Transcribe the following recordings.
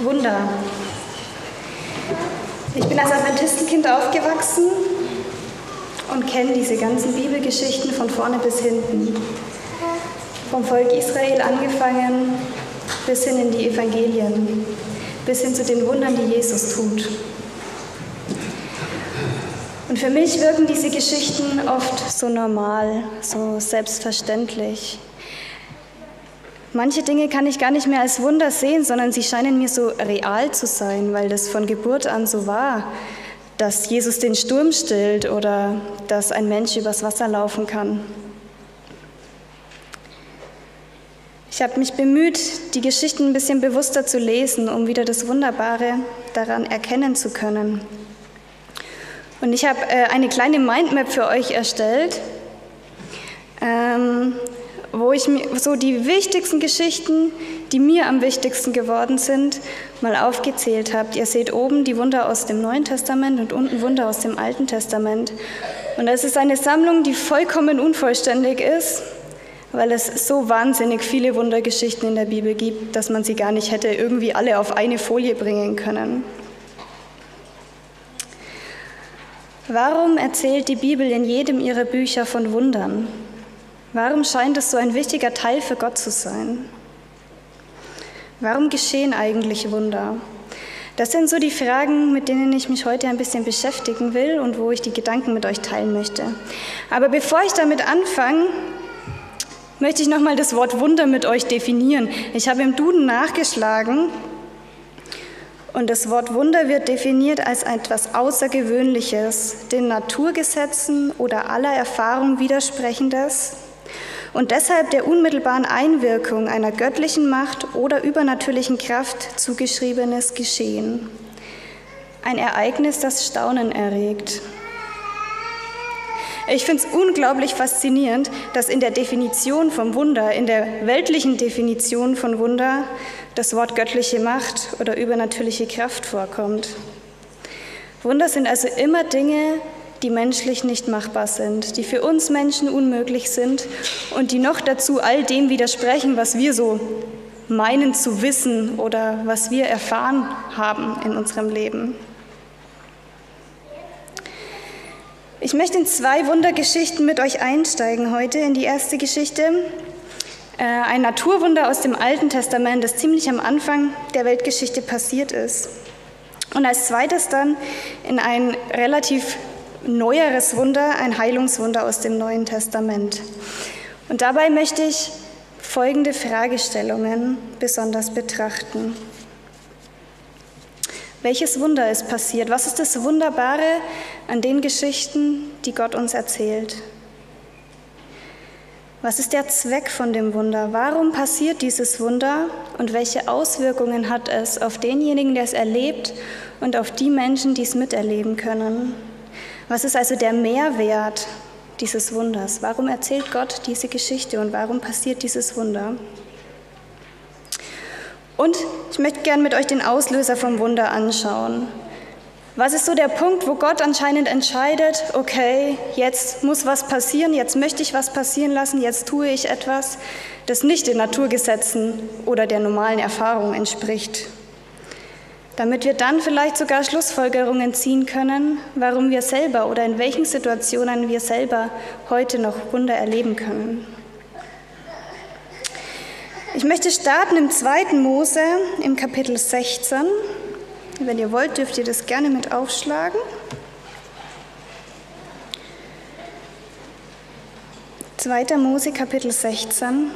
Wunder. Ich bin als Adventistenkind aufgewachsen und kenne diese ganzen Bibelgeschichten von vorne bis hinten. Vom Volk Israel angefangen bis hin in die Evangelien, bis hin zu den Wundern, die Jesus tut. Und für mich wirken diese Geschichten oft so normal, so selbstverständlich. Manche Dinge kann ich gar nicht mehr als Wunder sehen, sondern sie scheinen mir so real zu sein, weil das von Geburt an so war, dass Jesus den Sturm stillt oder dass ein Mensch übers Wasser laufen kann. Ich habe mich bemüht, die Geschichten ein bisschen bewusster zu lesen, um wieder das Wunderbare daran erkennen zu können. Und ich habe äh, eine kleine Mindmap für euch erstellt, ähm, wo ich so die wichtigsten Geschichten, die mir am wichtigsten geworden sind, mal aufgezählt habe. Ihr seht oben die Wunder aus dem Neuen Testament und unten Wunder aus dem Alten Testament. Und es ist eine Sammlung, die vollkommen unvollständig ist, weil es so wahnsinnig viele Wundergeschichten in der Bibel gibt, dass man sie gar nicht hätte irgendwie alle auf eine Folie bringen können. Warum erzählt die Bibel in jedem ihrer Bücher von Wundern? Warum scheint es so ein wichtiger Teil für Gott zu sein? Warum geschehen eigentlich Wunder? Das sind so die Fragen, mit denen ich mich heute ein bisschen beschäftigen will und wo ich die Gedanken mit euch teilen möchte. Aber bevor ich damit anfange, möchte ich nochmal das Wort Wunder mit euch definieren. Ich habe im Duden nachgeschlagen und das Wort Wunder wird definiert als etwas Außergewöhnliches, den Naturgesetzen oder aller Erfahrung widersprechendes und deshalb der unmittelbaren Einwirkung einer göttlichen Macht oder übernatürlichen Kraft zugeschriebenes Geschehen. Ein Ereignis, das Staunen erregt. Ich finde es unglaublich faszinierend, dass in der Definition vom Wunder, in der weltlichen Definition von Wunder, das Wort göttliche Macht oder übernatürliche Kraft vorkommt. Wunder sind also immer Dinge, die menschlich nicht machbar sind, die für uns Menschen unmöglich sind und die noch dazu all dem widersprechen, was wir so meinen zu wissen oder was wir erfahren haben in unserem Leben. Ich möchte in zwei Wundergeschichten mit euch einsteigen heute. In die erste Geschichte, äh, ein Naturwunder aus dem Alten Testament, das ziemlich am Anfang der Weltgeschichte passiert ist. Und als zweites dann in ein relativ neueres Wunder, ein Heilungswunder aus dem Neuen Testament. Und dabei möchte ich folgende Fragestellungen besonders betrachten. Welches Wunder ist passiert? Was ist das Wunderbare an den Geschichten, die Gott uns erzählt? Was ist der Zweck von dem Wunder? Warum passiert dieses Wunder und welche Auswirkungen hat es auf denjenigen, der es erlebt und auf die Menschen, die es miterleben können? Was ist also der Mehrwert dieses Wunders? Warum erzählt Gott diese Geschichte und warum passiert dieses Wunder? Und ich möchte gerne mit euch den Auslöser vom Wunder anschauen. Was ist so der Punkt, wo Gott anscheinend entscheidet, okay, jetzt muss was passieren, jetzt möchte ich was passieren lassen, jetzt tue ich etwas, das nicht den Naturgesetzen oder der normalen Erfahrung entspricht. Damit wir dann vielleicht sogar Schlussfolgerungen ziehen können, warum wir selber oder in welchen Situationen wir selber heute noch Wunder erleben können. Ich möchte starten im 2. Mose im Kapitel 16. Wenn ihr wollt, dürft ihr das gerne mit aufschlagen. 2. Mose Kapitel 16.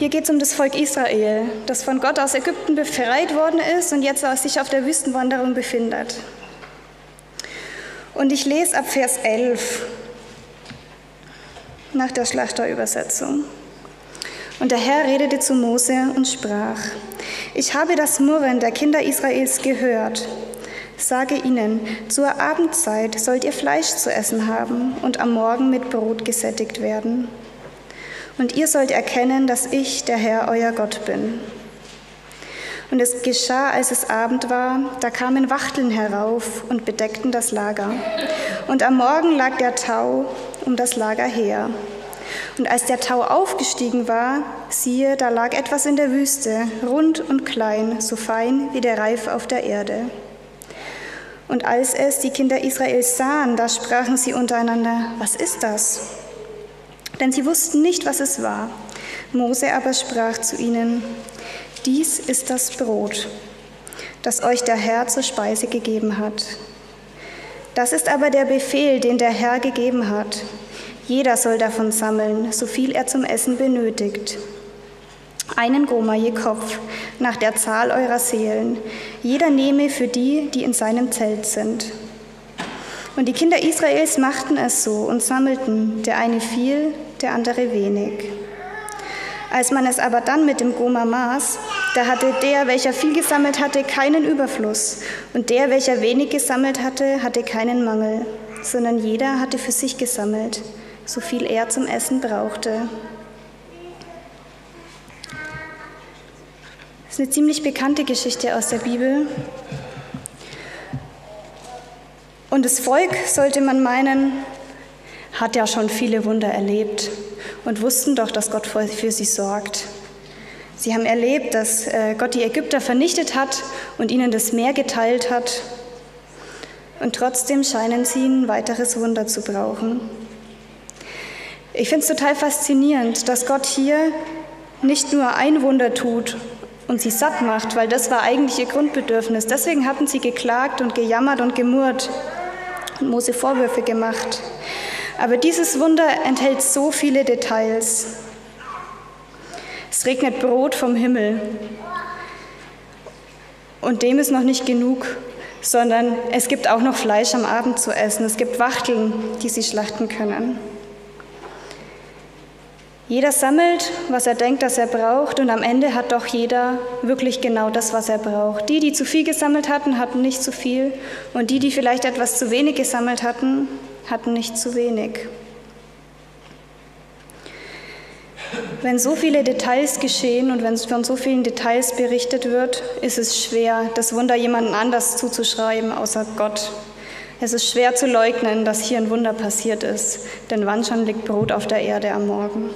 Hier geht es um das Volk Israel, das von Gott aus Ägypten befreit worden ist und jetzt sich auf der Wüstenwanderung befindet. Und ich lese ab Vers 11 nach der Schlachterübersetzung. Und der Herr redete zu Mose und sprach, ich habe das Murren der Kinder Israels gehört. Sage ihnen, zur Abendzeit sollt ihr Fleisch zu essen haben und am Morgen mit Brot gesättigt werden. Und ihr sollt erkennen, dass ich, der Herr, euer Gott bin. Und es geschah, als es Abend war, da kamen Wachteln herauf und bedeckten das Lager. Und am Morgen lag der Tau um das Lager her. Und als der Tau aufgestiegen war, siehe, da lag etwas in der Wüste, rund und klein, so fein wie der Reif auf der Erde. Und als es die Kinder Israels sahen, da sprachen sie untereinander, was ist das? Denn sie wussten nicht, was es war. Mose aber sprach zu ihnen, dies ist das Brot, das euch der Herr zur Speise gegeben hat. Das ist aber der Befehl, den der Herr gegeben hat. Jeder soll davon sammeln, so viel er zum Essen benötigt. Einen Goma je Kopf, nach der Zahl eurer Seelen. Jeder nehme für die, die in seinem Zelt sind. Und die Kinder Israels machten es so und sammelten, der eine viel, der andere wenig. Als man es aber dann mit dem Goma maß, da hatte der, welcher viel gesammelt hatte, keinen Überfluss, und der, welcher wenig gesammelt hatte, hatte keinen Mangel, sondern jeder hatte für sich gesammelt, so viel er zum Essen brauchte. Das ist eine ziemlich bekannte Geschichte aus der Bibel. Und das Volk, sollte man meinen, hat ja schon viele Wunder erlebt und wussten doch, dass Gott für sie sorgt. Sie haben erlebt, dass äh, Gott die Ägypter vernichtet hat und ihnen das Meer geteilt hat. Und trotzdem scheinen sie ein weiteres Wunder zu brauchen. Ich finde es total faszinierend, dass Gott hier nicht nur ein Wunder tut und sie satt macht, weil das war eigentlich ihr Grundbedürfnis. Deswegen hatten sie geklagt und gejammert und gemurrt und Mose Vorwürfe gemacht. Aber dieses Wunder enthält so viele Details. Es regnet Brot vom Himmel. Und dem ist noch nicht genug, sondern es gibt auch noch Fleisch am Abend zu essen. Es gibt Wachteln, die sie schlachten können. Jeder sammelt, was er denkt, dass er braucht, und am Ende hat doch jeder wirklich genau das, was er braucht. Die, die zu viel gesammelt hatten, hatten nicht zu viel, und die, die vielleicht etwas zu wenig gesammelt hatten, hatten nicht zu wenig. Wenn so viele Details geschehen und wenn von so vielen Details berichtet wird, ist es schwer, das Wunder jemandem anders zuzuschreiben, außer Gott. Es ist schwer zu leugnen, dass hier ein Wunder passiert ist, denn wann schon liegt Brot auf der Erde am Morgen.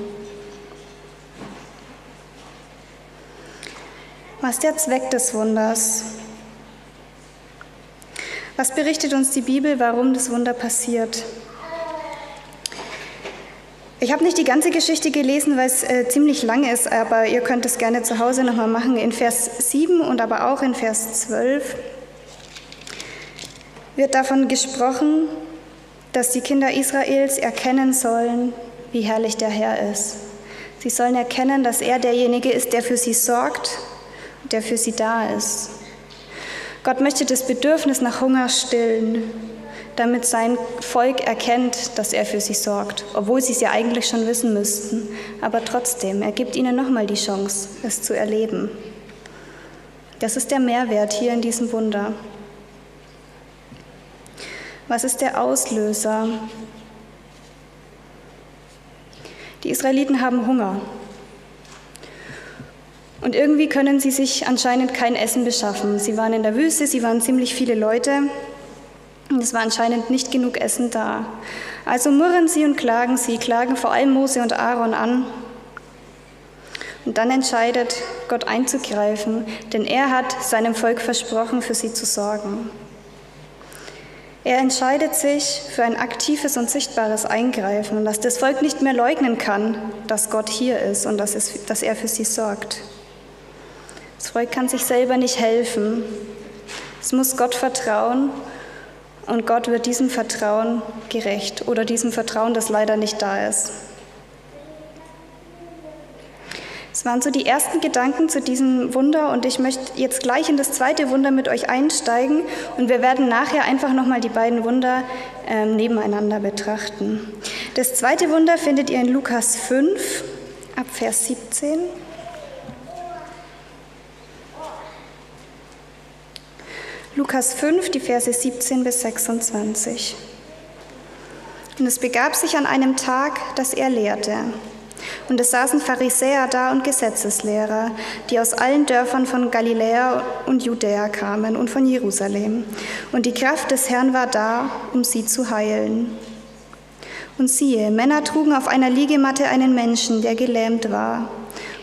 Was der Zweck des Wunders? Was berichtet uns die Bibel, warum das Wunder passiert? Ich habe nicht die ganze Geschichte gelesen, weil es äh, ziemlich lang ist, aber ihr könnt es gerne zu Hause nochmal machen. In Vers 7 und aber auch in Vers 12 wird davon gesprochen, dass die Kinder Israels erkennen sollen, wie herrlich der Herr ist. Sie sollen erkennen, dass er derjenige ist, der für sie sorgt, der für sie da ist. Gott möchte das Bedürfnis nach Hunger stillen, damit sein Volk erkennt, dass er für sie sorgt, obwohl sie es ja eigentlich schon wissen müssten. Aber trotzdem, er gibt ihnen nochmal die Chance, es zu erleben. Das ist der Mehrwert hier in diesem Wunder. Was ist der Auslöser? Die Israeliten haben Hunger. Und irgendwie können sie sich anscheinend kein Essen beschaffen. Sie waren in der Wüste, sie waren ziemlich viele Leute. Und es war anscheinend nicht genug Essen da. Also murren sie und klagen sie, klagen vor allem Mose und Aaron an. Und dann entscheidet Gott einzugreifen, denn er hat seinem Volk versprochen, für sie zu sorgen. Er entscheidet sich für ein aktives und sichtbares Eingreifen, dass das Volk nicht mehr leugnen kann, dass Gott hier ist und dass, es, dass er für sie sorgt. Das Volk kann sich selber nicht helfen. Es muss Gott vertrauen und Gott wird diesem Vertrauen gerecht oder diesem Vertrauen, das leider nicht da ist. Das waren so die ersten Gedanken zu diesem Wunder und ich möchte jetzt gleich in das zweite Wunder mit euch einsteigen und wir werden nachher einfach nochmal die beiden Wunder äh, nebeneinander betrachten. Das zweite Wunder findet ihr in Lukas 5 ab Vers 17. Lukas 5, die Verse 17 bis 26. Und es begab sich an einem Tag, dass er lehrte. Und es saßen Pharisäer da und Gesetzeslehrer, die aus allen Dörfern von Galiläa und Judäa kamen und von Jerusalem. Und die Kraft des Herrn war da, um sie zu heilen. Und siehe, Männer trugen auf einer Liegematte einen Menschen, der gelähmt war.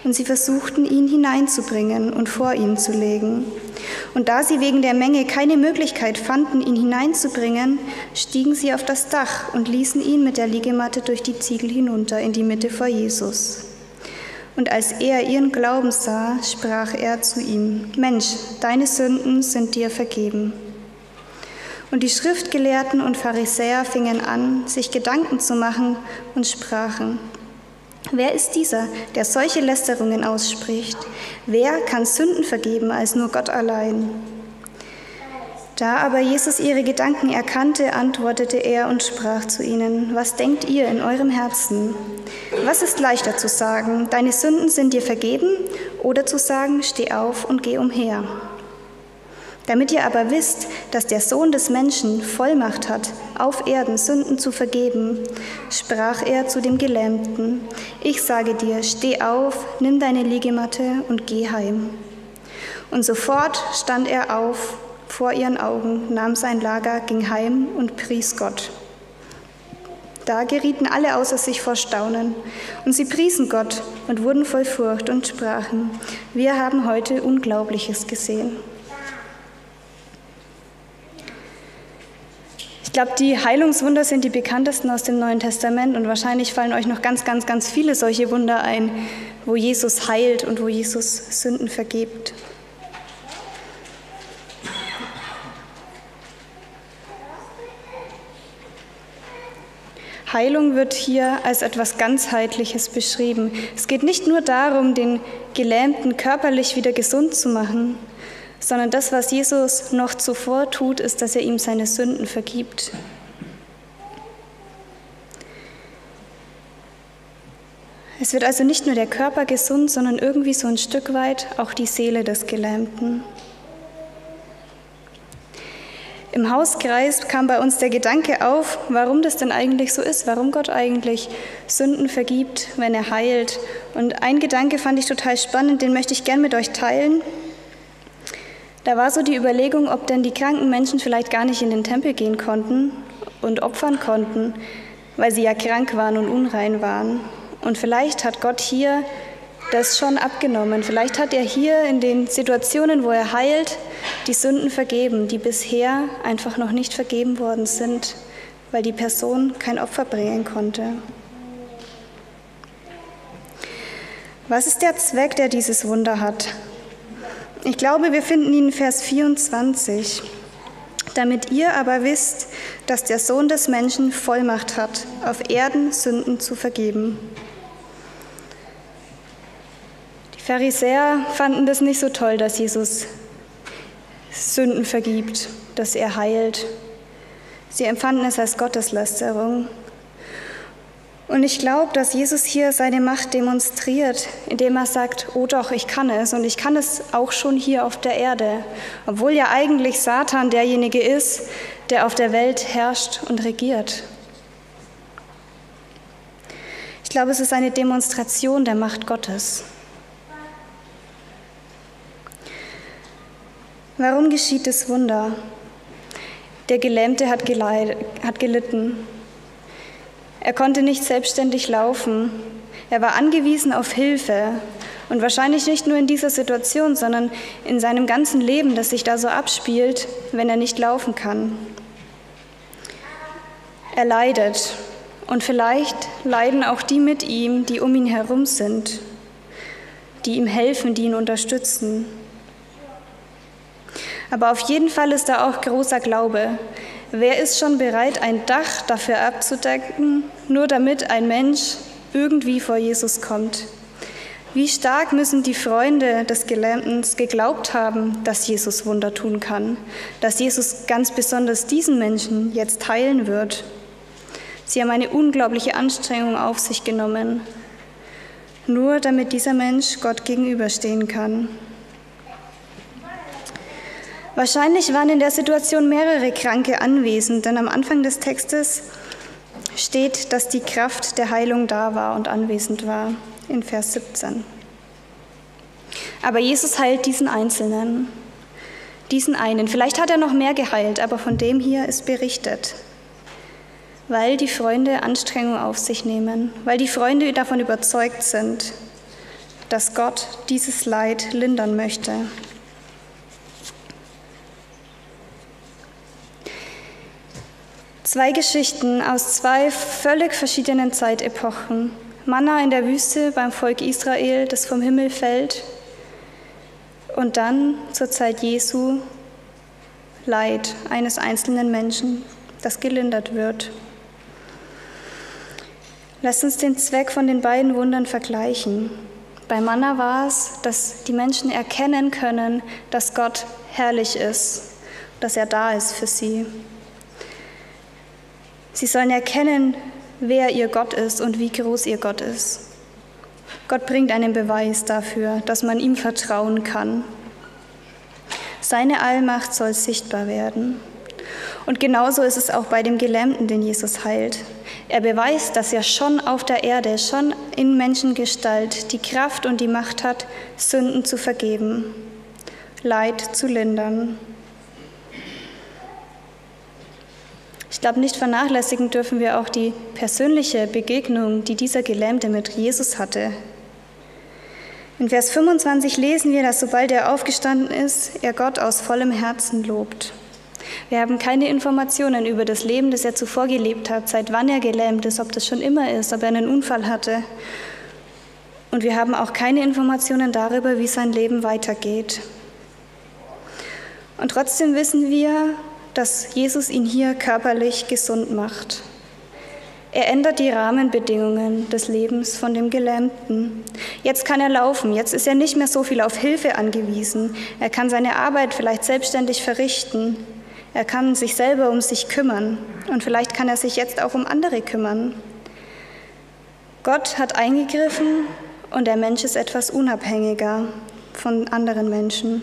Und sie versuchten, ihn hineinzubringen und vor ihn zu legen. Und da sie wegen der Menge keine Möglichkeit fanden, ihn hineinzubringen, stiegen sie auf das Dach und ließen ihn mit der Liegematte durch die Ziegel hinunter in die Mitte vor Jesus. Und als er ihren Glauben sah, sprach er zu ihm, Mensch, deine Sünden sind dir vergeben. Und die Schriftgelehrten und Pharisäer fingen an, sich Gedanken zu machen und sprachen, Wer ist dieser, der solche Lästerungen ausspricht? Wer kann Sünden vergeben als nur Gott allein? Da aber Jesus ihre Gedanken erkannte, antwortete er und sprach zu ihnen, was denkt ihr in eurem Herzen? Was ist leichter zu sagen, deine Sünden sind dir vergeben, oder zu sagen, steh auf und geh umher? Damit ihr aber wisst, dass der Sohn des Menschen Vollmacht hat, auf Erden Sünden zu vergeben, sprach er zu dem Gelähmten, ich sage dir, steh auf, nimm deine Liegematte und geh heim. Und sofort stand er auf vor ihren Augen, nahm sein Lager, ging heim und pries Gott. Da gerieten alle außer sich vor Staunen, und sie priesen Gott und wurden voll Furcht und sprachen, wir haben heute Unglaubliches gesehen. Glaube, die Heilungswunder sind die bekanntesten aus dem Neuen Testament und wahrscheinlich fallen euch noch ganz, ganz, ganz viele solche Wunder ein, wo Jesus heilt und wo Jesus Sünden vergibt. Heilung wird hier als etwas Ganzheitliches beschrieben. Es geht nicht nur darum, den Gelähmten körperlich wieder gesund zu machen, sondern das, was Jesus noch zuvor tut, ist, dass er ihm seine Sünden vergibt. Es wird also nicht nur der Körper gesund, sondern irgendwie so ein Stück weit auch die Seele des Gelähmten. Im Hauskreis kam bei uns der Gedanke auf, warum das denn eigentlich so ist, warum Gott eigentlich Sünden vergibt, wenn er heilt. Und ein Gedanke fand ich total spannend, den möchte ich gern mit euch teilen. Da war so die Überlegung, ob denn die kranken Menschen vielleicht gar nicht in den Tempel gehen konnten und opfern konnten, weil sie ja krank waren und unrein waren. Und vielleicht hat Gott hier das schon abgenommen. Vielleicht hat er hier in den Situationen, wo er heilt, die Sünden vergeben, die bisher einfach noch nicht vergeben worden sind, weil die Person kein Opfer bringen konnte. Was ist der Zweck, der dieses Wunder hat? Ich glaube, wir finden ihn in Vers 24. Damit ihr aber wisst, dass der Sohn des Menschen Vollmacht hat, auf Erden Sünden zu vergeben. Die Pharisäer fanden das nicht so toll, dass Jesus Sünden vergibt, dass er heilt. Sie empfanden es als Gotteslästerung. Und ich glaube, dass Jesus hier seine Macht demonstriert, indem er sagt, oh doch, ich kann es und ich kann es auch schon hier auf der Erde, obwohl ja eigentlich Satan derjenige ist, der auf der Welt herrscht und regiert. Ich glaube, es ist eine Demonstration der Macht Gottes. Warum geschieht das Wunder? Der Gelähmte hat, hat gelitten. Er konnte nicht selbstständig laufen. Er war angewiesen auf Hilfe. Und wahrscheinlich nicht nur in dieser Situation, sondern in seinem ganzen Leben, das sich da so abspielt, wenn er nicht laufen kann. Er leidet. Und vielleicht leiden auch die mit ihm, die um ihn herum sind, die ihm helfen, die ihn unterstützen. Aber auf jeden Fall ist da auch großer Glaube, Wer ist schon bereit, ein Dach dafür abzudecken, nur damit ein Mensch irgendwie vor Jesus kommt? Wie stark müssen die Freunde des Gelähmten geglaubt haben, dass Jesus Wunder tun kann, dass Jesus ganz besonders diesen Menschen jetzt heilen wird? Sie haben eine unglaubliche Anstrengung auf sich genommen, nur damit dieser Mensch Gott gegenüberstehen kann. Wahrscheinlich waren in der Situation mehrere Kranke anwesend, denn am Anfang des Textes steht, dass die Kraft der Heilung da war und anwesend war, in Vers 17. Aber Jesus heilt diesen Einzelnen, diesen einen. Vielleicht hat er noch mehr geheilt, aber von dem hier ist berichtet. weil die Freunde Anstrengung auf sich nehmen, weil die Freunde davon überzeugt sind, dass Gott dieses Leid lindern möchte. Zwei Geschichten aus zwei völlig verschiedenen Zeitepochen. Manna in der Wüste beim Volk Israel, das vom Himmel fällt, und dann zur Zeit Jesu Leid eines einzelnen Menschen, das gelindert wird. Lasst uns den Zweck von den beiden Wundern vergleichen. Bei Manna war es, dass die Menschen erkennen können, dass Gott herrlich ist, dass er da ist für sie. Sie sollen erkennen, wer ihr Gott ist und wie groß ihr Gott ist. Gott bringt einen Beweis dafür, dass man ihm vertrauen kann. Seine Allmacht soll sichtbar werden. Und genauso ist es auch bei dem Gelähmten, den Jesus heilt. Er beweist, dass er schon auf der Erde, schon in Menschengestalt die Kraft und die Macht hat, Sünden zu vergeben, Leid zu lindern. Ich glaube, nicht vernachlässigen dürfen wir auch die persönliche Begegnung, die dieser Gelähmte mit Jesus hatte. In Vers 25 lesen wir, dass sobald er aufgestanden ist, er Gott aus vollem Herzen lobt. Wir haben keine Informationen über das Leben, das er zuvor gelebt hat, seit wann er gelähmt ist, ob das schon immer ist, ob er einen Unfall hatte. Und wir haben auch keine Informationen darüber, wie sein Leben weitergeht. Und trotzdem wissen wir, dass Jesus ihn hier körperlich gesund macht. Er ändert die Rahmenbedingungen des Lebens von dem Gelähmten. Jetzt kann er laufen, jetzt ist er nicht mehr so viel auf Hilfe angewiesen. Er kann seine Arbeit vielleicht selbstständig verrichten. Er kann sich selber um sich kümmern und vielleicht kann er sich jetzt auch um andere kümmern. Gott hat eingegriffen und der Mensch ist etwas unabhängiger von anderen Menschen.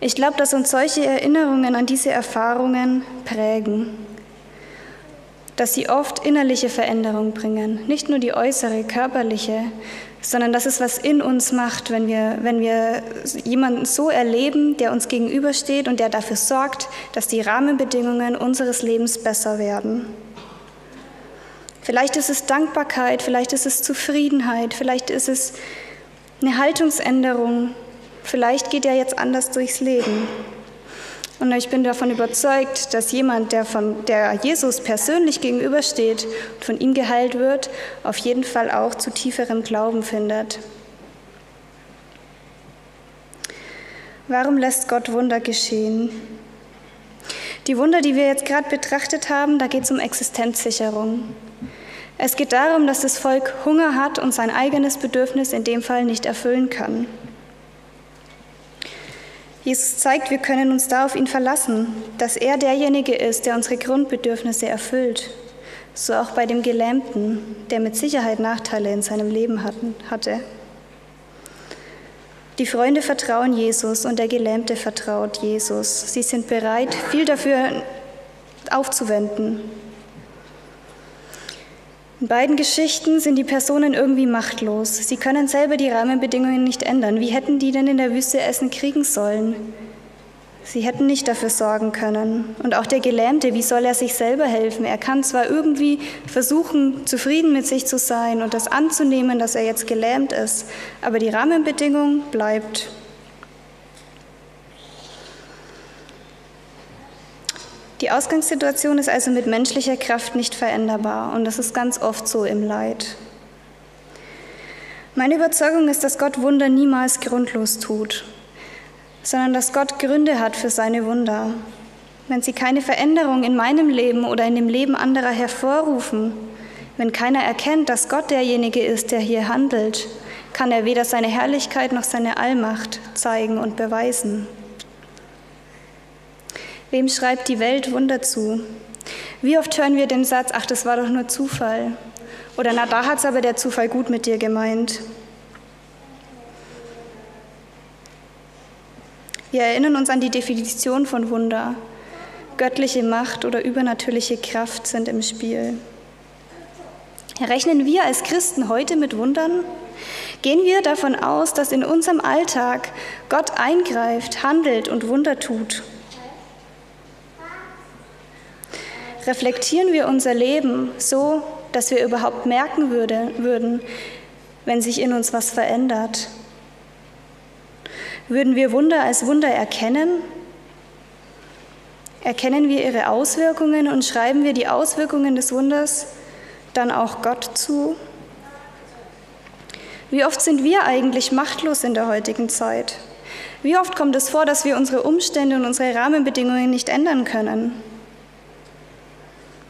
Ich glaube, dass uns solche Erinnerungen an diese Erfahrungen prägen, dass sie oft innerliche Veränderung bringen, nicht nur die äußere, körperliche, sondern dass es was in uns macht, wenn wir, wenn wir jemanden so erleben, der uns gegenübersteht und der dafür sorgt, dass die Rahmenbedingungen unseres Lebens besser werden. Vielleicht ist es Dankbarkeit, vielleicht ist es Zufriedenheit, vielleicht ist es eine Haltungsänderung, Vielleicht geht er jetzt anders durchs Leben. Und ich bin davon überzeugt, dass jemand, der, von, der Jesus persönlich gegenübersteht und von ihm geheilt wird, auf jeden Fall auch zu tieferem Glauben findet. Warum lässt Gott Wunder geschehen? Die Wunder, die wir jetzt gerade betrachtet haben, da geht es um Existenzsicherung. Es geht darum, dass das Volk Hunger hat und sein eigenes Bedürfnis in dem Fall nicht erfüllen kann. Jesus zeigt, wir können uns da auf ihn verlassen, dass er derjenige ist, der unsere Grundbedürfnisse erfüllt. So auch bei dem Gelähmten, der mit Sicherheit Nachteile in seinem Leben hatte. Die Freunde vertrauen Jesus und der Gelähmte vertraut Jesus. Sie sind bereit, viel dafür aufzuwenden. In beiden Geschichten sind die Personen irgendwie machtlos. Sie können selber die Rahmenbedingungen nicht ändern. Wie hätten die denn in der Wüste Essen kriegen sollen? Sie hätten nicht dafür sorgen können. Und auch der Gelähmte, wie soll er sich selber helfen? Er kann zwar irgendwie versuchen, zufrieden mit sich zu sein und das anzunehmen, dass er jetzt gelähmt ist, aber die Rahmenbedingung bleibt. Die Ausgangssituation ist also mit menschlicher Kraft nicht veränderbar und das ist ganz oft so im Leid. Meine Überzeugung ist, dass Gott Wunder niemals grundlos tut, sondern dass Gott Gründe hat für seine Wunder. Wenn sie keine Veränderung in meinem Leben oder in dem Leben anderer hervorrufen, wenn keiner erkennt, dass Gott derjenige ist, der hier handelt, kann er weder seine Herrlichkeit noch seine Allmacht zeigen und beweisen. Wem schreibt die Welt Wunder zu? Wie oft hören wir den Satz, ach, das war doch nur Zufall? Oder na, da hat es aber der Zufall gut mit dir gemeint. Wir erinnern uns an die Definition von Wunder. Göttliche Macht oder übernatürliche Kraft sind im Spiel. Rechnen wir als Christen heute mit Wundern? Gehen wir davon aus, dass in unserem Alltag Gott eingreift, handelt und Wunder tut? Reflektieren wir unser Leben so, dass wir überhaupt merken würde, würden, wenn sich in uns was verändert? Würden wir Wunder als Wunder erkennen? Erkennen wir ihre Auswirkungen und schreiben wir die Auswirkungen des Wunders dann auch Gott zu? Wie oft sind wir eigentlich machtlos in der heutigen Zeit? Wie oft kommt es vor, dass wir unsere Umstände und unsere Rahmenbedingungen nicht ändern können?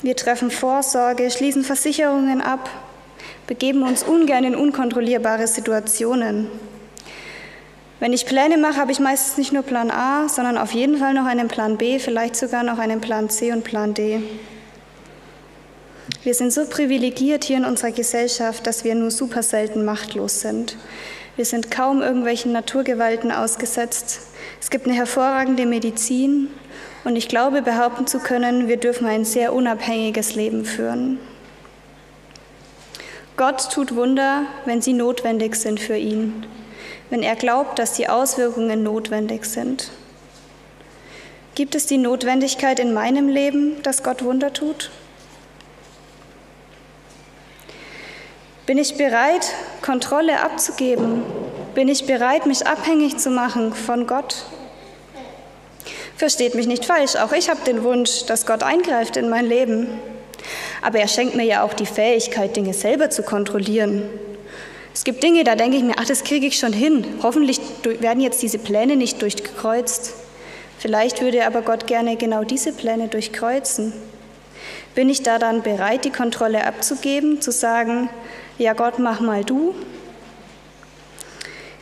Wir treffen Vorsorge, schließen Versicherungen ab, begeben uns ungern in unkontrollierbare Situationen. Wenn ich Pläne mache, habe ich meistens nicht nur Plan A, sondern auf jeden Fall noch einen Plan B, vielleicht sogar noch einen Plan C und Plan D. Wir sind so privilegiert hier in unserer Gesellschaft, dass wir nur super selten machtlos sind. Wir sind kaum irgendwelchen Naturgewalten ausgesetzt. Es gibt eine hervorragende Medizin und ich glaube behaupten zu können, wir dürfen ein sehr unabhängiges Leben führen. Gott tut Wunder, wenn sie notwendig sind für ihn wenn er glaubt, dass die Auswirkungen notwendig sind? Gibt es die Notwendigkeit in meinem Leben, dass Gott Wunder tut? Bin ich bereit, Kontrolle abzugeben? Bin ich bereit, mich abhängig zu machen von Gott? Versteht mich nicht falsch, auch ich habe den Wunsch, dass Gott eingreift in mein Leben. Aber er schenkt mir ja auch die Fähigkeit, Dinge selber zu kontrollieren es gibt Dinge, da denke ich mir, ach, das kriege ich schon hin. Hoffentlich werden jetzt diese Pläne nicht durchkreuzt. Vielleicht würde aber Gott gerne genau diese Pläne durchkreuzen. Bin ich da dann bereit, die Kontrolle abzugeben, zu sagen, ja Gott, mach mal du?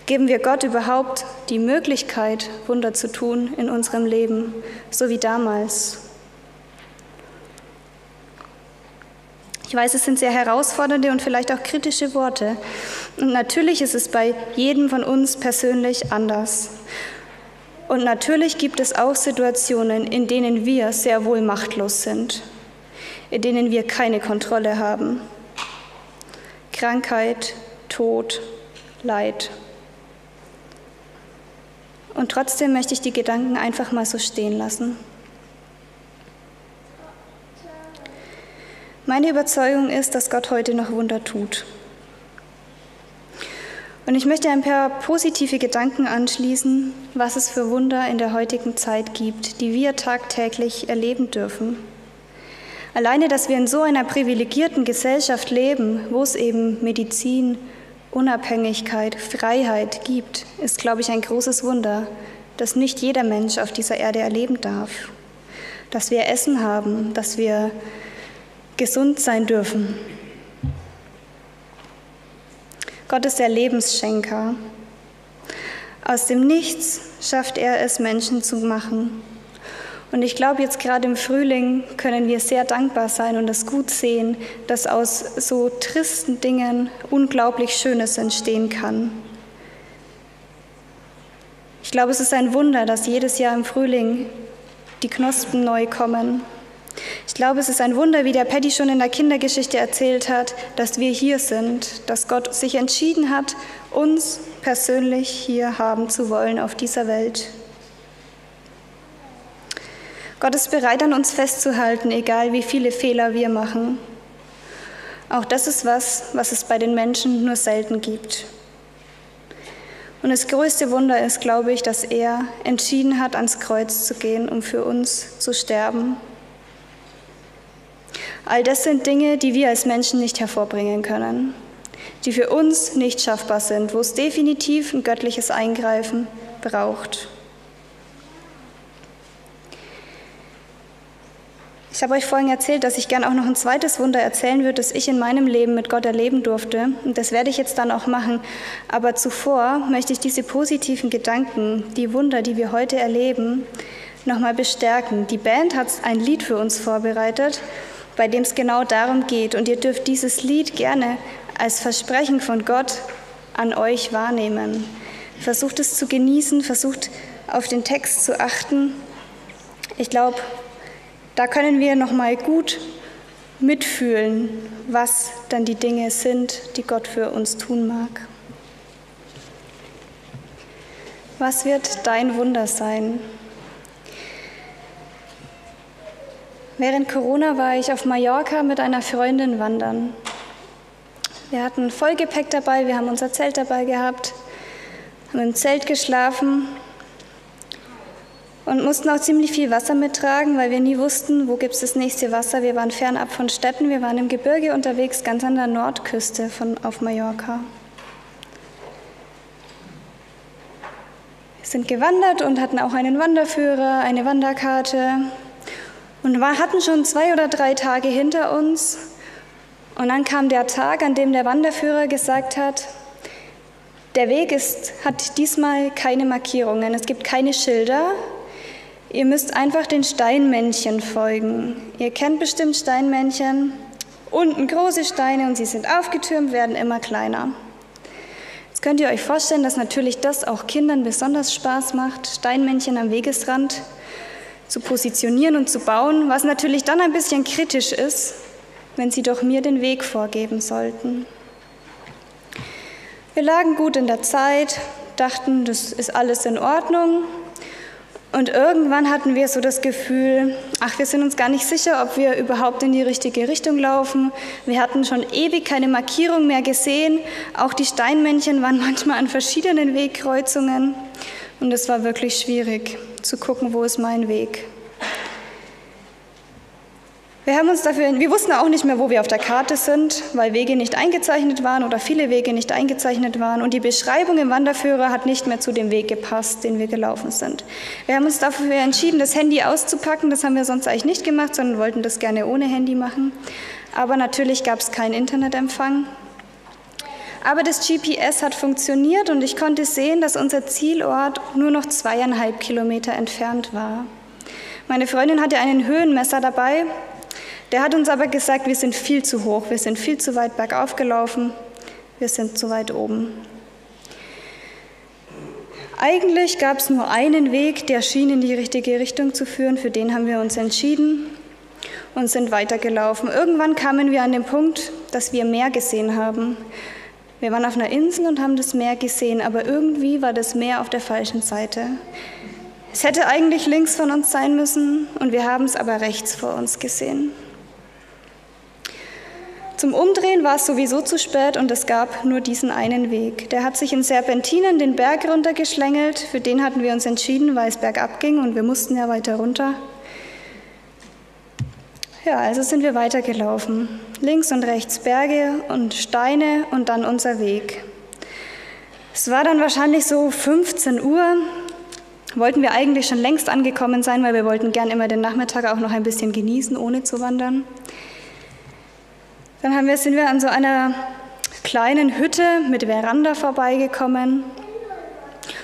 Geben wir Gott überhaupt die Möglichkeit, Wunder zu tun in unserem Leben, so wie damals? Ich weiß, es sind sehr herausfordernde und vielleicht auch kritische Worte. Und natürlich ist es bei jedem von uns persönlich anders. Und natürlich gibt es auch Situationen, in denen wir sehr wohl machtlos sind, in denen wir keine Kontrolle haben. Krankheit, Tod, Leid. Und trotzdem möchte ich die Gedanken einfach mal so stehen lassen. Meine Überzeugung ist, dass Gott heute noch Wunder tut. Und ich möchte ein paar positive Gedanken anschließen, was es für Wunder in der heutigen Zeit gibt, die wir tagtäglich erleben dürfen. Alleine, dass wir in so einer privilegierten Gesellschaft leben, wo es eben Medizin, Unabhängigkeit, Freiheit gibt, ist, glaube ich, ein großes Wunder, das nicht jeder Mensch auf dieser Erde erleben darf. Dass wir Essen haben, dass wir gesund sein dürfen. Gott ist der Lebensschenker. Aus dem Nichts schafft er es, Menschen zu machen. Und ich glaube, jetzt gerade im Frühling können wir sehr dankbar sein und es gut sehen, dass aus so tristen Dingen unglaublich Schönes entstehen kann. Ich glaube, es ist ein Wunder, dass jedes Jahr im Frühling die Knospen neu kommen ich glaube, es ist ein Wunder, wie der Paddy schon in der Kindergeschichte erzählt hat, dass wir hier sind, dass Gott sich entschieden hat, uns persönlich hier haben zu wollen auf dieser Welt. Gott ist bereit, an uns festzuhalten, egal wie viele Fehler wir machen. Auch das ist was, was es bei den Menschen nur selten gibt. Und das größte Wunder ist, glaube ich, dass er entschieden hat, ans Kreuz zu gehen, um für uns zu sterben All das sind Dinge, die wir als Menschen nicht hervorbringen können, die für uns nicht schaffbar sind, wo es definitiv ein göttliches Eingreifen braucht. Ich habe euch vorhin erzählt, dass ich gern auch noch ein zweites Wunder erzählen würde, das ich in meinem Leben mit Gott erleben durfte. Und das werde ich jetzt dann auch machen. Aber zuvor möchte ich diese positiven Gedanken, die Wunder, die wir heute erleben, nochmal bestärken. Die Band hat ein Lied für uns vorbereitet bei dem es genau darum geht. Und ihr dürft dieses Lied gerne als Versprechen von Gott an euch wahrnehmen. Versucht es zu genießen, versucht auf den Text zu achten. Ich glaube, da können wir noch mal gut mitfühlen, was dann die Dinge sind, die Gott für uns tun mag. Was wird dein Wunder sein? Während Corona war ich auf Mallorca mit einer Freundin wandern. Wir hatten Vollgepäck dabei, wir haben unser Zelt dabei gehabt, haben im Zelt geschlafen und mussten auch ziemlich viel Wasser mittragen, weil wir nie wussten, wo gibt es das nächste Wasser. Wir waren fernab von Städten, wir waren im Gebirge unterwegs, ganz an der Nordküste von, auf Mallorca. Wir sind gewandert und hatten auch einen Wanderführer, eine Wanderkarte und wir hatten schon zwei oder drei Tage hinter uns. Und dann kam der Tag, an dem der Wanderführer gesagt hat, der Weg ist, hat diesmal keine Markierungen, es gibt keine Schilder. Ihr müsst einfach den Steinmännchen folgen. Ihr kennt bestimmt Steinmännchen. Unten große Steine und sie sind aufgetürmt, werden immer kleiner. Jetzt könnt ihr euch vorstellen, dass natürlich das auch Kindern besonders Spaß macht, Steinmännchen am Wegesrand zu positionieren und zu bauen, was natürlich dann ein bisschen kritisch ist, wenn sie doch mir den Weg vorgeben sollten. Wir lagen gut in der Zeit, dachten, das ist alles in Ordnung. Und irgendwann hatten wir so das Gefühl, ach, wir sind uns gar nicht sicher, ob wir überhaupt in die richtige Richtung laufen. Wir hatten schon ewig keine Markierung mehr gesehen. Auch die Steinmännchen waren manchmal an verschiedenen Wegkreuzungen. Und es war wirklich schwierig zu gucken, wo ist mein Weg. Wir, haben uns dafür, wir wussten auch nicht mehr, wo wir auf der Karte sind, weil Wege nicht eingezeichnet waren oder viele Wege nicht eingezeichnet waren. Und die Beschreibung im Wanderführer hat nicht mehr zu dem Weg gepasst, den wir gelaufen sind. Wir haben uns dafür entschieden, das Handy auszupacken. Das haben wir sonst eigentlich nicht gemacht, sondern wollten das gerne ohne Handy machen. Aber natürlich gab es keinen Internetempfang. Aber das GPS hat funktioniert und ich konnte sehen, dass unser Zielort nur noch zweieinhalb Kilometer entfernt war. Meine Freundin hatte einen Höhenmesser dabei der hat uns aber gesagt, wir sind viel zu hoch, wir sind viel zu weit bergauf gelaufen, wir sind zu weit oben. Eigentlich gab es nur einen Weg, der schien in die richtige Richtung zu führen, für den haben wir uns entschieden und sind weitergelaufen. Irgendwann kamen wir an den Punkt, dass wir Meer gesehen haben. Wir waren auf einer Insel und haben das Meer gesehen, aber irgendwie war das Meer auf der falschen Seite. Es hätte eigentlich links von uns sein müssen und wir haben es aber rechts vor uns gesehen. Zum Umdrehen war es sowieso zu spät und es gab nur diesen einen Weg. Der hat sich in Serpentinen den Berg runtergeschlängelt. Für den hatten wir uns entschieden, weil es bergab ging und wir mussten ja weiter runter. Ja, also sind wir weitergelaufen. Links und rechts Berge und Steine und dann unser Weg. Es war dann wahrscheinlich so 15 Uhr. Wollten wir eigentlich schon längst angekommen sein, weil wir wollten gern immer den Nachmittag auch noch ein bisschen genießen, ohne zu wandern. Dann wir, sind wir an so einer kleinen Hütte mit Veranda vorbeigekommen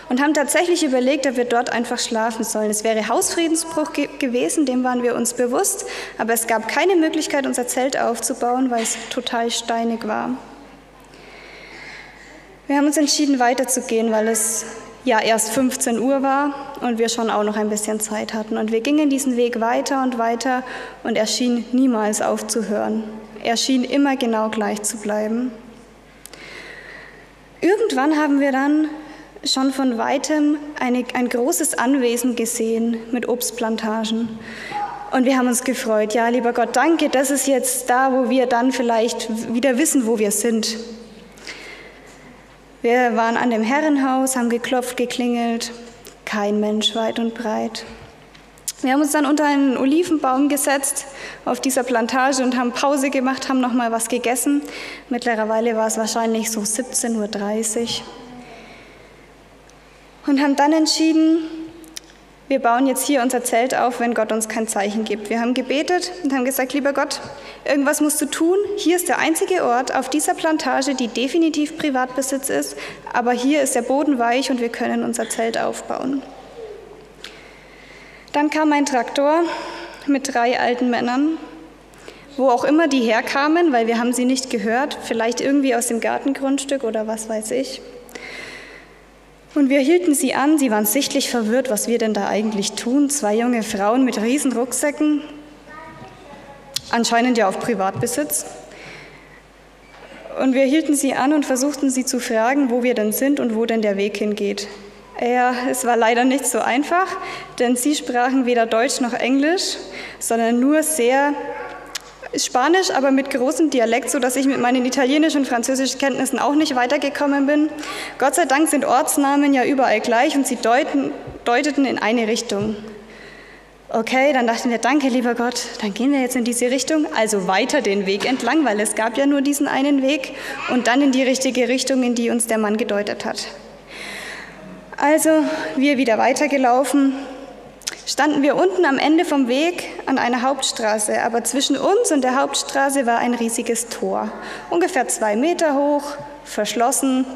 und haben tatsächlich überlegt, ob wir dort einfach schlafen sollen. Es wäre Hausfriedensbruch ge gewesen, dem waren wir uns bewusst, aber es gab keine Möglichkeit, unser Zelt aufzubauen, weil es total steinig war. Wir haben uns entschieden, weiterzugehen, weil es ja erst 15 Uhr war und wir schon auch noch ein bisschen Zeit hatten. Und wir gingen diesen Weg weiter und weiter und er schien niemals aufzuhören. Er schien immer genau gleich zu bleiben. Irgendwann haben wir dann schon von weitem eine, ein großes Anwesen gesehen mit Obstplantagen. Und wir haben uns gefreut, ja, lieber Gott, danke, das ist jetzt da, wo wir dann vielleicht wieder wissen, wo wir sind. Wir waren an dem Herrenhaus, haben geklopft, geklingelt, kein Mensch weit und breit. Wir haben uns dann unter einen Olivenbaum gesetzt auf dieser Plantage und haben Pause gemacht, haben noch mal was gegessen. Mittlerweile war es wahrscheinlich so 17.30 Uhr. Und haben dann entschieden, wir bauen jetzt hier unser Zelt auf, wenn Gott uns kein Zeichen gibt. Wir haben gebetet und haben gesagt, lieber Gott, irgendwas musst du tun. Hier ist der einzige Ort auf dieser Plantage, die definitiv Privatbesitz ist, aber hier ist der Boden weich und wir können unser Zelt aufbauen. Dann kam ein Traktor mit drei alten Männern, wo auch immer die herkamen, weil wir haben sie nicht gehört, vielleicht irgendwie aus dem Gartengrundstück oder was weiß ich. Und wir hielten sie an, sie waren sichtlich verwirrt, was wir denn da eigentlich tun. Zwei junge Frauen mit riesen Rucksäcken, anscheinend ja auf Privatbesitz. Und wir hielten sie an und versuchten sie zu fragen, wo wir denn sind und wo denn der Weg hingeht. Ja, es war leider nicht so einfach, denn sie sprachen weder Deutsch noch Englisch, sondern nur sehr Spanisch, aber mit großem Dialekt, sodass ich mit meinen italienischen und französischen Kenntnissen auch nicht weitergekommen bin. Gott sei Dank sind Ortsnamen ja überall gleich und sie deuten, deuteten in eine Richtung. Okay, dann dachten wir, danke lieber Gott, dann gehen wir jetzt in diese Richtung, also weiter den Weg entlang, weil es gab ja nur diesen einen Weg und dann in die richtige Richtung, in die uns der Mann gedeutet hat. Also wir wieder weitergelaufen, standen wir unten am Ende vom Weg an einer Hauptstraße, aber zwischen uns und der Hauptstraße war ein riesiges Tor, ungefähr zwei Meter hoch, verschlossen,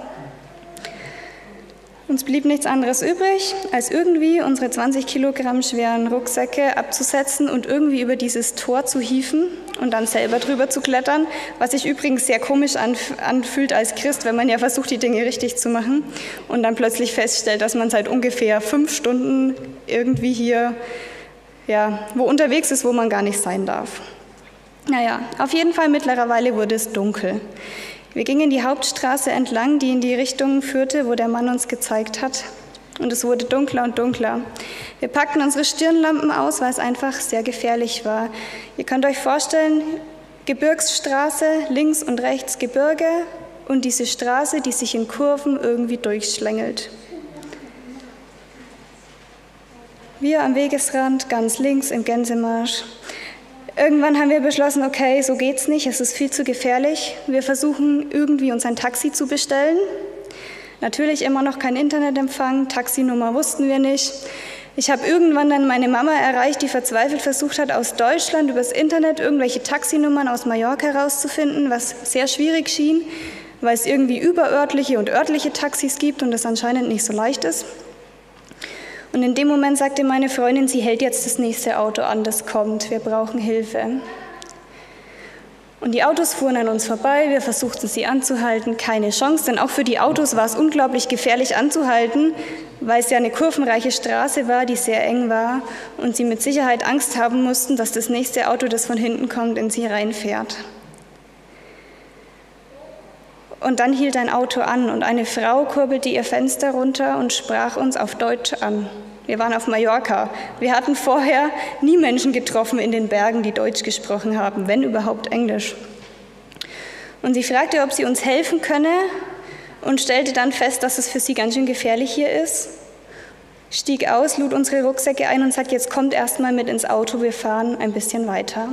uns blieb nichts anderes übrig, als irgendwie unsere 20 Kilogramm schweren Rucksäcke abzusetzen und irgendwie über dieses Tor zu hieven und dann selber drüber zu klettern, was sich übrigens sehr komisch anfühlt als Christ, wenn man ja versucht, die Dinge richtig zu machen und dann plötzlich feststellt, dass man seit ungefähr fünf Stunden irgendwie hier, ja, wo unterwegs ist, wo man gar nicht sein darf. Naja, auf jeden Fall mittlerweile wurde es dunkel. Wir gingen die Hauptstraße entlang, die in die Richtung führte, wo der Mann uns gezeigt hat. Und es wurde dunkler und dunkler. Wir packten unsere Stirnlampen aus, weil es einfach sehr gefährlich war. Ihr könnt euch vorstellen, Gebirgsstraße, links und rechts Gebirge und diese Straße, die sich in Kurven irgendwie durchschlängelt. Wir am Wegesrand, ganz links im Gänsemarsch. Irgendwann haben wir beschlossen, okay, so geht's nicht, es ist viel zu gefährlich. Wir versuchen irgendwie uns ein Taxi zu bestellen. Natürlich immer noch kein Internetempfang, Taxinummer wussten wir nicht. Ich habe irgendwann dann meine Mama erreicht, die verzweifelt versucht hat, aus Deutschland übers Internet irgendwelche Taxinummern aus Mallorca herauszufinden, was sehr schwierig schien, weil es irgendwie überörtliche und örtliche Taxis gibt und das anscheinend nicht so leicht ist. Und in dem Moment sagte meine Freundin, sie hält jetzt das nächste Auto an, das kommt, wir brauchen Hilfe. Und die Autos fuhren an uns vorbei, wir versuchten sie anzuhalten, keine Chance, denn auch für die Autos war es unglaublich gefährlich anzuhalten, weil es ja eine kurvenreiche Straße war, die sehr eng war und sie mit Sicherheit Angst haben mussten, dass das nächste Auto, das von hinten kommt, in sie reinfährt. Und dann hielt ein Auto an und eine Frau kurbelte ihr Fenster runter und sprach uns auf Deutsch an. Wir waren auf Mallorca. Wir hatten vorher nie Menschen getroffen in den Bergen, die Deutsch gesprochen haben, wenn überhaupt Englisch. Und sie fragte, ob sie uns helfen könne und stellte dann fest, dass es für sie ganz schön gefährlich hier ist. Stieg aus, lud unsere Rucksäcke ein und sagte, jetzt kommt erst mal mit ins Auto, wir fahren ein bisschen weiter.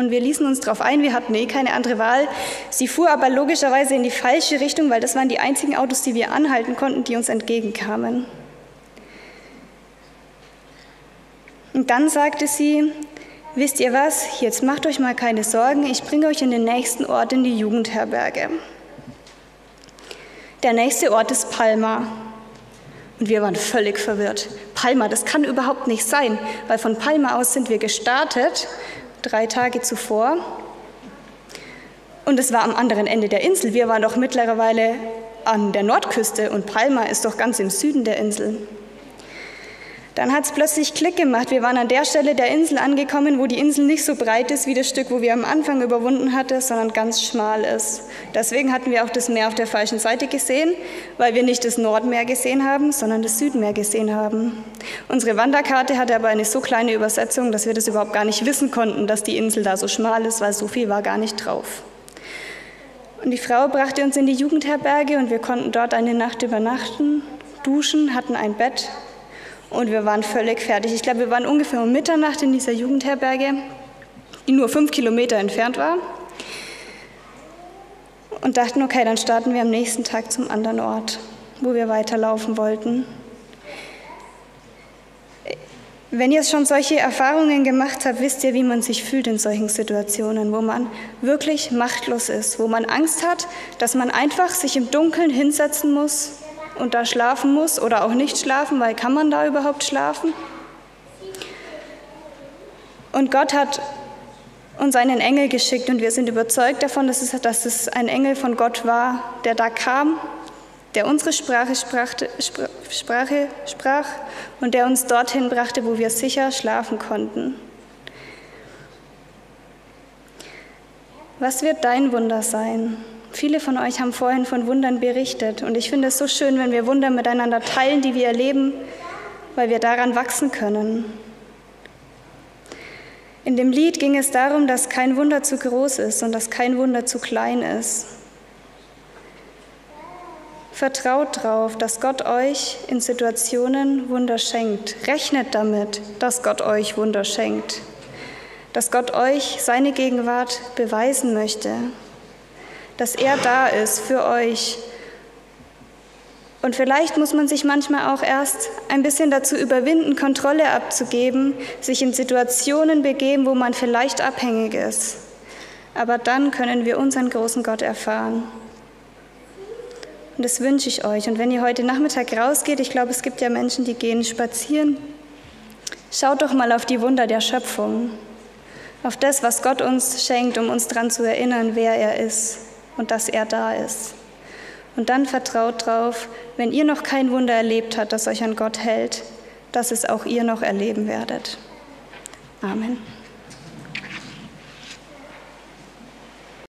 Und wir ließen uns darauf ein, wir hatten eh keine andere Wahl. Sie fuhr aber logischerweise in die falsche Richtung, weil das waren die einzigen Autos, die wir anhalten konnten, die uns entgegenkamen. Und dann sagte sie, wisst ihr was, jetzt macht euch mal keine Sorgen, ich bringe euch in den nächsten Ort in die Jugendherberge. Der nächste Ort ist Palma. Und wir waren völlig verwirrt. Palma, das kann überhaupt nicht sein, weil von Palma aus sind wir gestartet drei Tage zuvor. Und es war am anderen Ende der Insel. Wir waren doch mittlerweile an der Nordküste und Palma ist doch ganz im Süden der Insel. Dann hat es plötzlich Klick gemacht. Wir waren an der Stelle der Insel angekommen, wo die Insel nicht so breit ist wie das Stück, wo wir am Anfang überwunden hatten, sondern ganz schmal ist. Deswegen hatten wir auch das Meer auf der falschen Seite gesehen, weil wir nicht das Nordmeer gesehen haben, sondern das Südmeer gesehen haben. Unsere Wanderkarte hatte aber eine so kleine Übersetzung, dass wir das überhaupt gar nicht wissen konnten, dass die Insel da so schmal ist, weil so viel war gar nicht drauf. Und die Frau brachte uns in die Jugendherberge und wir konnten dort eine Nacht übernachten, duschen, hatten ein Bett und wir waren völlig fertig. Ich glaube, wir waren ungefähr um Mitternacht in dieser Jugendherberge, die nur fünf Kilometer entfernt war. Und dachten, okay, dann starten wir am nächsten Tag zum anderen Ort, wo wir weiterlaufen wollten. Wenn ihr schon solche Erfahrungen gemacht habt, wisst ihr, wie man sich fühlt in solchen Situationen, wo man wirklich machtlos ist, wo man Angst hat, dass man einfach sich im Dunkeln hinsetzen muss und da schlafen muss oder auch nicht schlafen, weil kann man da überhaupt schlafen? Und Gott hat uns einen Engel geschickt und wir sind überzeugt davon, dass es, dass es ein Engel von Gott war, der da kam, der unsere Sprache, sprachte, Sprache sprach und der uns dorthin brachte, wo wir sicher schlafen konnten. Was wird dein Wunder sein? Viele von euch haben vorhin von Wundern berichtet und ich finde es so schön, wenn wir Wunder miteinander teilen, die wir erleben, weil wir daran wachsen können. In dem Lied ging es darum, dass kein Wunder zu groß ist und dass kein Wunder zu klein ist. Vertraut darauf, dass Gott euch in Situationen Wunder schenkt. Rechnet damit, dass Gott euch Wunder schenkt. Dass Gott euch seine Gegenwart beweisen möchte. Dass er da ist für euch. Und vielleicht muss man sich manchmal auch erst ein bisschen dazu überwinden, Kontrolle abzugeben, sich in Situationen begeben, wo man vielleicht abhängig ist. Aber dann können wir unseren großen Gott erfahren. Und das wünsche ich euch. Und wenn ihr heute Nachmittag rausgeht, ich glaube, es gibt ja Menschen, die gehen spazieren, schaut doch mal auf die Wunder der Schöpfung, auf das, was Gott uns schenkt, um uns daran zu erinnern, wer er ist und dass er da ist. Und dann vertraut drauf, wenn ihr noch kein Wunder erlebt habt, das euch an Gott hält, dass es auch ihr noch erleben werdet. Amen.